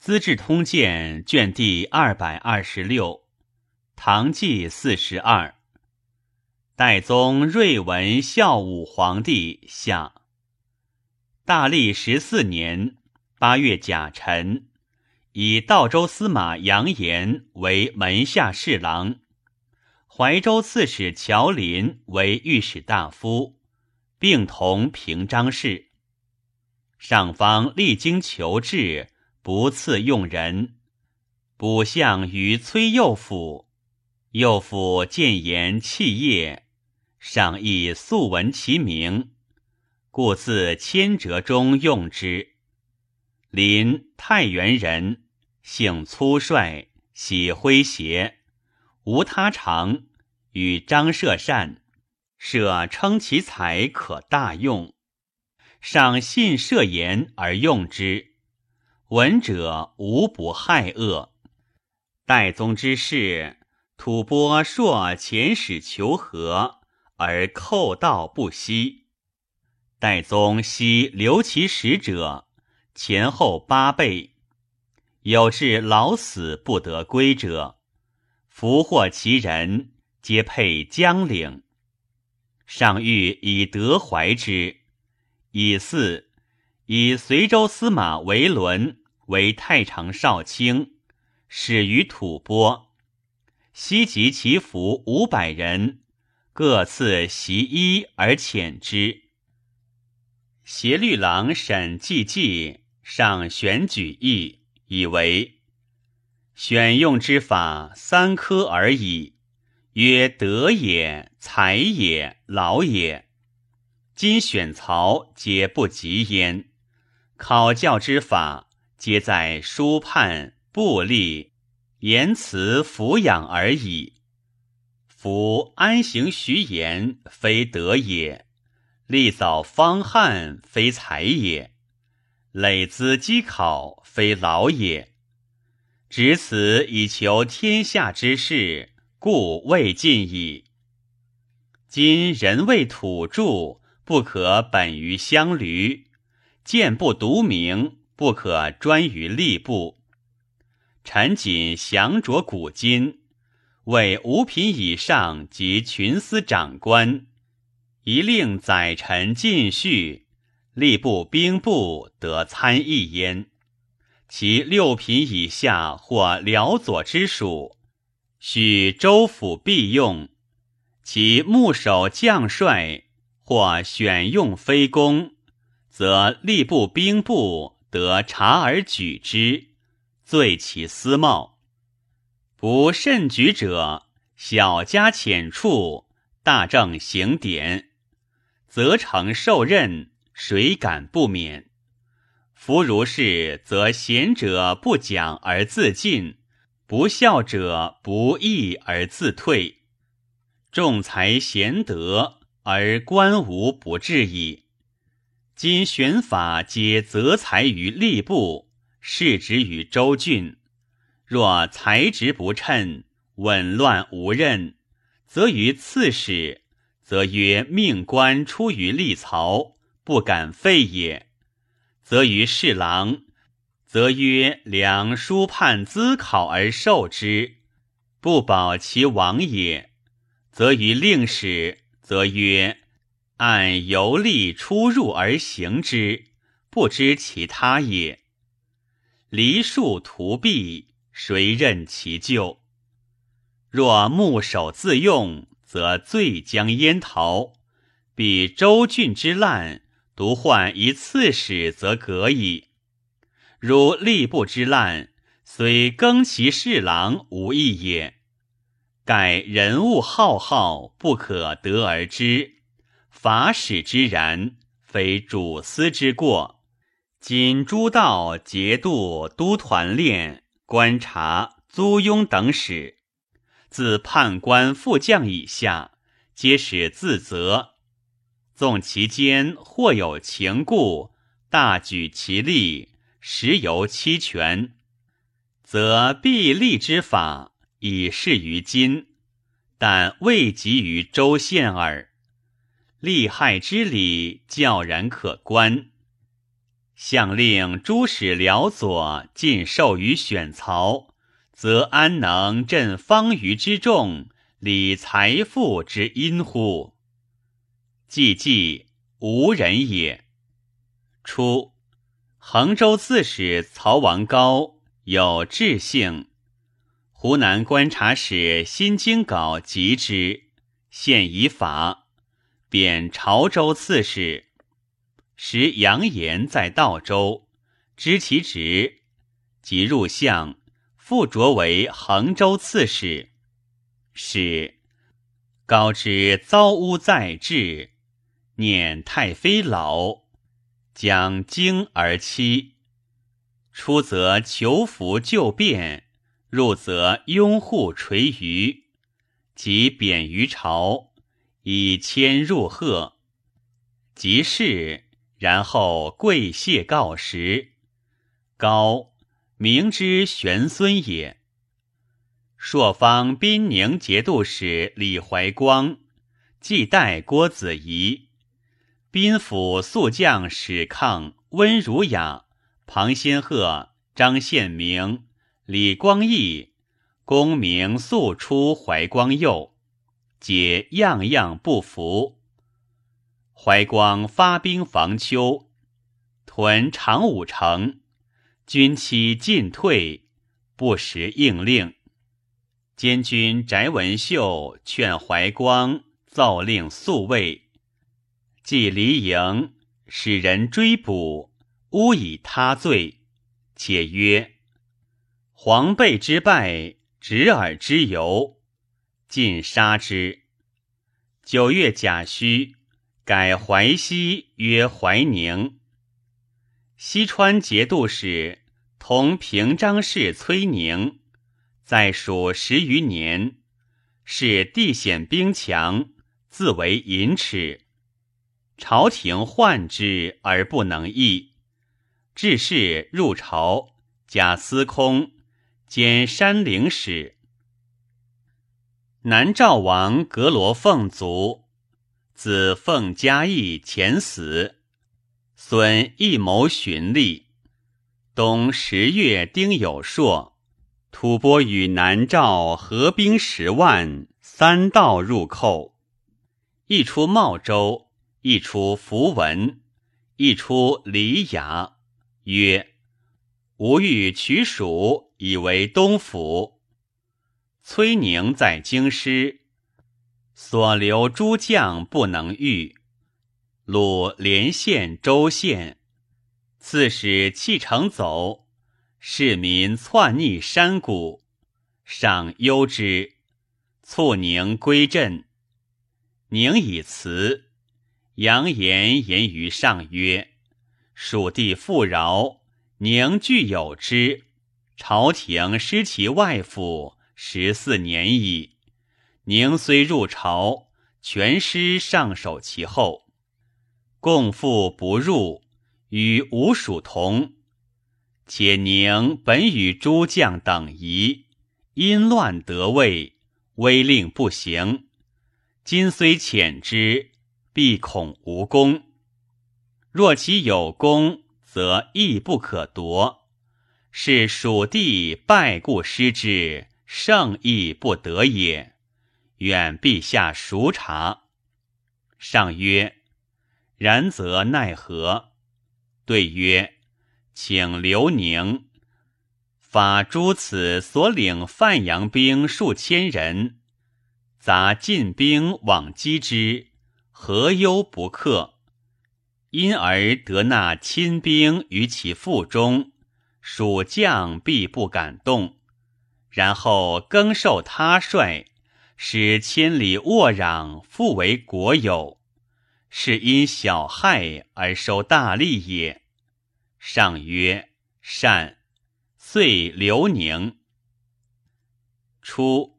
资治通鉴》卷第二百二十六，唐纪四十二。代宗睿文孝武皇帝下。大历十四年八月甲辰，以道州司马杨炎为门下侍郎，怀州刺史乔林为御史大夫，并同平章事。上方励精求治。不赐用人，卜相于崔右府。右府见言弃业，上亦素闻其名，故自千折中用之。临太原人，性粗率，喜诙谐，无他长，与张舍善，舍称其才可大用，上信舍言而用之。闻者无不害恶。代宗之事，吐蕃朔遣使求和，而寇道不息。代宗悉留其使者，前后八倍，有至老死不得归者，俘获其人，皆配江陵。上欲以德怀之，以四以随州司马为伦。为太常少卿，始于吐蕃，西及其服五百人，各赐袭衣而遣之。协律郎审计计上选举议，以为选用之法三科而已，曰德也、才也、劳也。今选曹皆不及焉，考教之法。皆在书判、布吏、言辞、抚养而已。夫安行徐言，非德也；立早方汉，非才也；累资积考，非劳也。执此以求天下之事，故未尽矣。今人为土著，不可本于乡闾，见不独名。不可专于吏部。臣谨详酌古今，为五品以上及群司长官，一令宰臣进叙，吏部兵部得参议焉。其六品以下或辽左之属，许州府必用；其牧守将帅或选用非公，则吏部兵部。得察而举之，罪其私貌；不慎举者，小加浅处，大正刑典，则成受任，谁敢不免？夫如是，则贤者不讲而自尽，不孝者不义而自退，众才贤德而官无不治矣。今选法皆择才于吏部，事职于州郡。若才职不称，紊乱无任，则于刺史，则曰命官出于吏曹，不敢废也；则于侍郎，则曰良书判资考而受之，不保其王也；则于令史，则曰。按游历出入而行之，不知其他也。梨树图壁，谁任其咎？若牧守自用，则罪将焉逃？比周郡之滥，独患一刺史，则可矣。如吏部之滥，虽更其侍郎，无益也。盖人物浩浩，不可得而知。法使之然，非主司之过。今诸道节度都团练观察租庸等使，自判官副将以下，皆使自责。纵其间或有情故，大举其力，实由期权，则必立之法以示于今，但未及于州县耳。利害之理，较然可观。相令诸使辽左尽授于选曹，则安能振方舆之众，理财富之殷乎？既既无人也。初，衡州刺史曹王高有志性，湖南观察使辛京稿及之，现以法，贬潮州刺史。时杨炎在道州，知其职，即入相，复擢为衡州刺史。使高知遭污在治，念太妃老，将经而妻。出则求福救变，入则拥护垂余，即贬于朝，以迁入贺。即是。然后跪谢告时，高明之玄孙也。朔方宾宁节度使李怀光继代郭子仪，宾府宿将史抗温儒雅、庞先鹤、张献明、李光义，功名素出怀光右，皆样样不服。怀光发兵防丘，屯长武城，军期进退，不时应令。监军翟文秀劝怀光奏令速卫，即离营，使人追捕，诬以他罪，且曰：“黄背之败，执耳之由，尽杀之。”九月甲戌。改淮西曰淮宁。西川节度使同平章事崔宁，在蜀十余年，是地险兵强，自为隐耻。朝廷患之而不能易，致仕入朝，假司空，兼山陵使。南诏王阁罗凤卒。子奉嘉义前死，孙一谋寻立。冬十月丁酉朔，吐蕃与南诏合兵十万，三道入寇。一出茂州，一出符文，一出黎牙，曰：“吾欲取蜀，以为东府。”崔宁在京师。所留诸将不能御，鲁连县、州县，刺史弃城走，市民窜逆山谷，上忧之，促宁归镇。宁以辞，扬言言于上曰：“蜀地富饶，宁具有之。朝廷失其外府。十四年矣。”宁虽入朝，全师上守其后，共赴不入，与吴蜀同。且宁本与诸将等夷，因乱得位，威令不行。今虽遣之，必恐无功。若其有功，则亦不可夺。是蜀地败故失之，胜亦不得也。愿陛下熟察。上曰：“然则奈何？”对曰：“请留宁发诸此所领范阳兵数千人，杂进兵往击之，何忧不克？因而得纳亲兵于其腹中，蜀将必不敢动。然后更受他帅。”使千里沃壤，复为国有，是因小害而收大利也。上曰：“善。”遂留宁。初，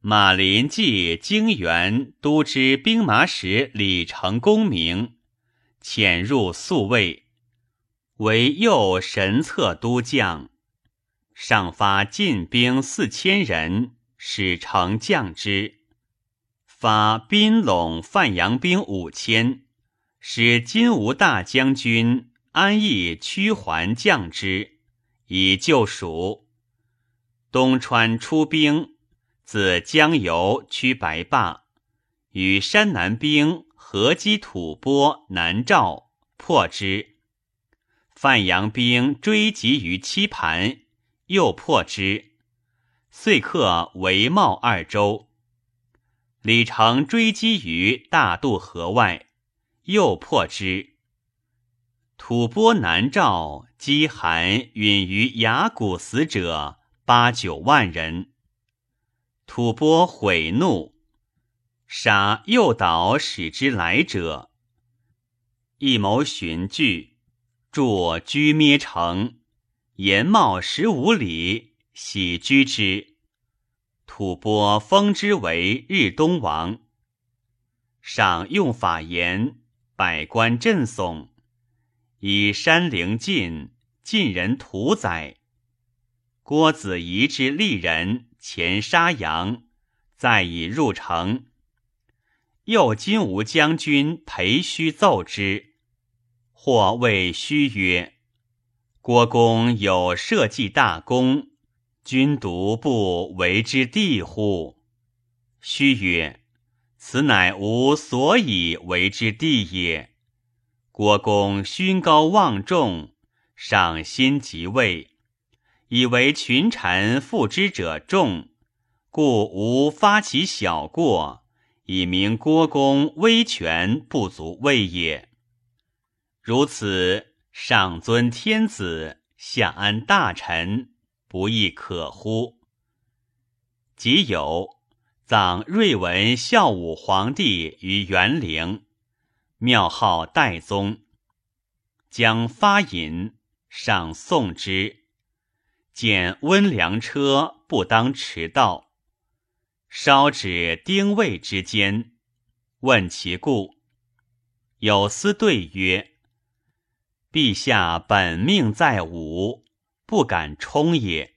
马林继京原都知兵马使李成功名，潜入宿卫，为右神策都将，上发进兵四千人。使成将之，发宾陇范阳兵五千，使金吾大将军安邑屈还降之，以救蜀。东川出兵，自江油驱白霸，与山南兵合击吐蕃南诏，破之。范阳兵追击于七盘，又破之，遂克韦茂二州。李成追击于大渡河外，又破之。吐蕃南诏饥寒，允于崖谷死者八九万人。吐蕃悔怒，杀诱导使之来者，一谋寻据，筑居咩城，延茂十五里，喜居之。吐蕃封之为日东王，赏用法言，百官震悚，以山陵尽，晋人屠宰。郭子仪之利人前杀羊，再以入城。右金吾将军裴须奏之，或谓须曰：“郭公有社稷大功。”君独不为之地乎？须曰：“此乃吾所以为之地也。”郭公勋高望重，赏心即位，以为群臣附之者众，故无发其小过，以明郭公威权不足畏也。如此，上尊天子，下安大臣。不亦可乎？即有葬瑞文孝武皇帝于元陵，庙号代宗。将发引上送之，见温良车不当迟到，烧指丁未之间，问其故，有司对曰：“陛下本命在武。”不敢冲也。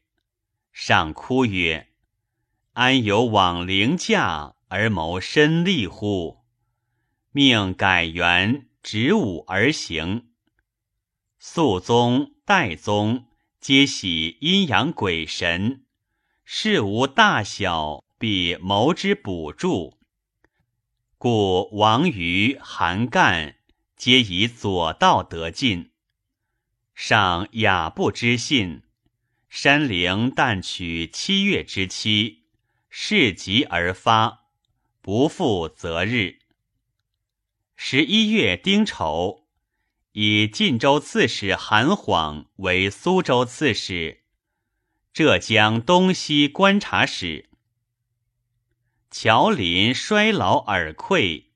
上哭曰：“安有往陵驾而谋身利乎？命改元，执武而行。肃宗、代宗皆喜阴阳鬼神，事无大小，必谋之补助。故王于、韩干皆以左道得进。”上雅不知信，山陵但取七月之期，事急而发，不负择日。十一月丁丑，以晋州刺史韩晃为苏州刺史，浙江东西观察使。乔林衰老而溃，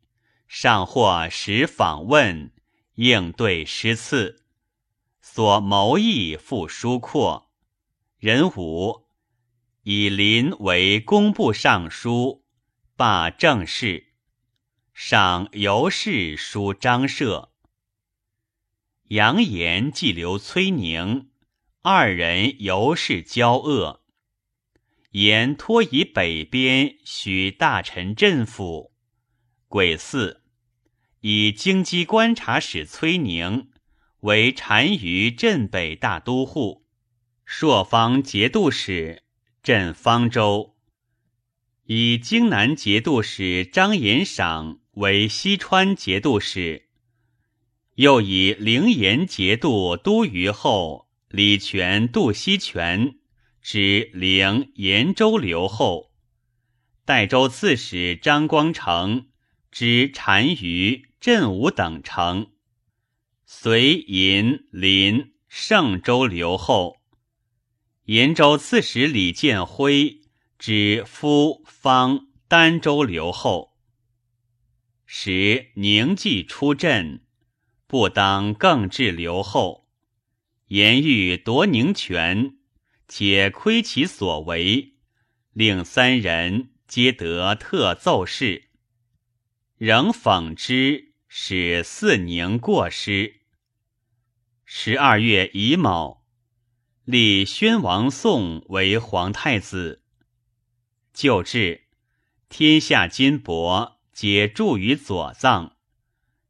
上或使访问，应对失次。所谋议复疏阔，人武以林为工部尚书，罢政事。上由是书张涉。扬言既留崔宁，二人由是交恶。言托以北边许大臣镇抚。癸巳，以京畿观察使崔宁。为单于镇北大都护，朔方节度使，镇方州；以京南节度使张延赏为西川节度使，又以灵岩节度都虞候李全、杜西全之灵延州留后，代州刺史张光成之单于、镇武等城。随银林盛州留后，延州刺史李建辉之夫方儋州留后。时宁济出镇，不当更置留后。言欲夺宁权，且亏其所为，令三人皆得特奏事，仍讽之，使四宁过失。十二月乙卯，立宣王宋为皇太子。旧制，天下金帛皆铸于左藏，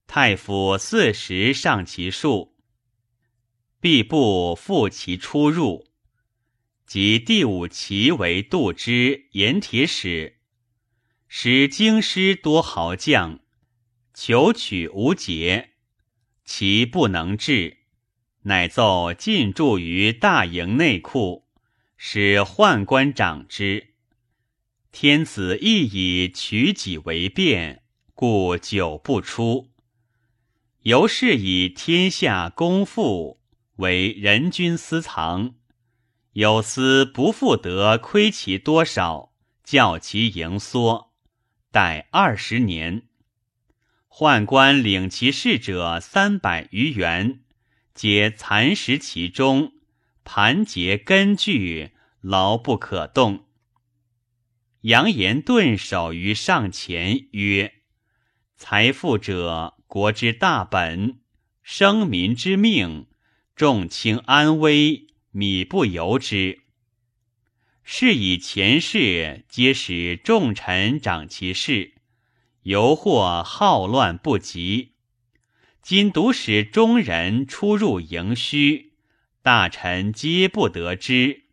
太府四十上其数。必不复其出入。及第五旗为杜之盐铁使，使京师多豪将，求取无节，其不能治，乃奏进驻于大营内库，使宦官掌之。天子亦以取己为变，故久不出。由是以天下公妇为人君私藏。有司不复得亏其多少，教其盈缩，待二十年。宦官领其事者三百余员，皆蚕食其中，盘结根据，牢不可动。扬言顿首于上前曰：“财富者，国之大本，生民之命，重卿安危。”米不由之，是以前世皆使众臣掌其事，犹或好乱不及。今独使中人出入营虚，大臣皆不得知。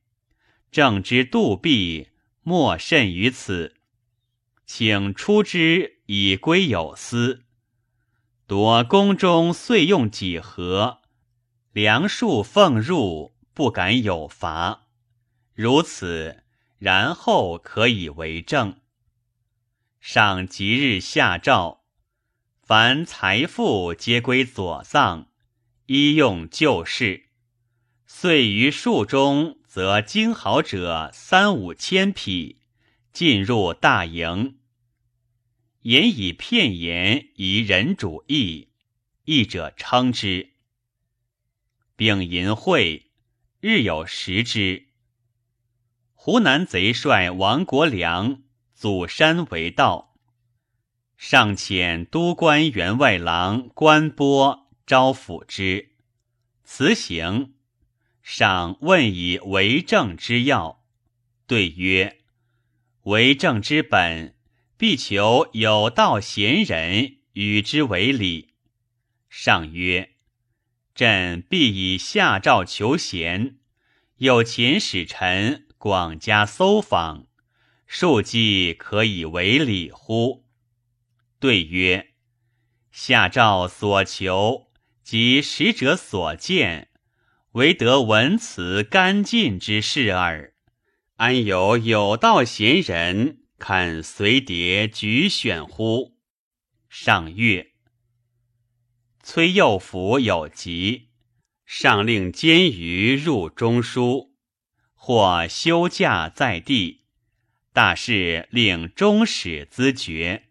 政之度弊，莫甚于此。请出之以归有司。夺宫中岁用几何，粮数奉入。不敢有罚，如此，然后可以为政。上即日下诏，凡财富皆归左藏，医用旧事。遂于数中，则精好者三五千匹，进入大营。言以片言，以人主义，义者称之。并淫秽。日有食之。湖南贼帅王国良祖山为盗，上遣都官员外郎关波招抚之。辞行，上问以为政之要，对曰：“为政之本，必求有道贤人与之为礼。”上曰。朕必以下诏求贤，有前使臣广加搜访，庶几可以为礼乎？对曰：下诏所求及使者所见，唯得文辞干净之事耳。安有有道贤人肯随蝶举选乎？上月。崔右辅有疾，上令监于入中书，或休假在地。大事令中使咨决。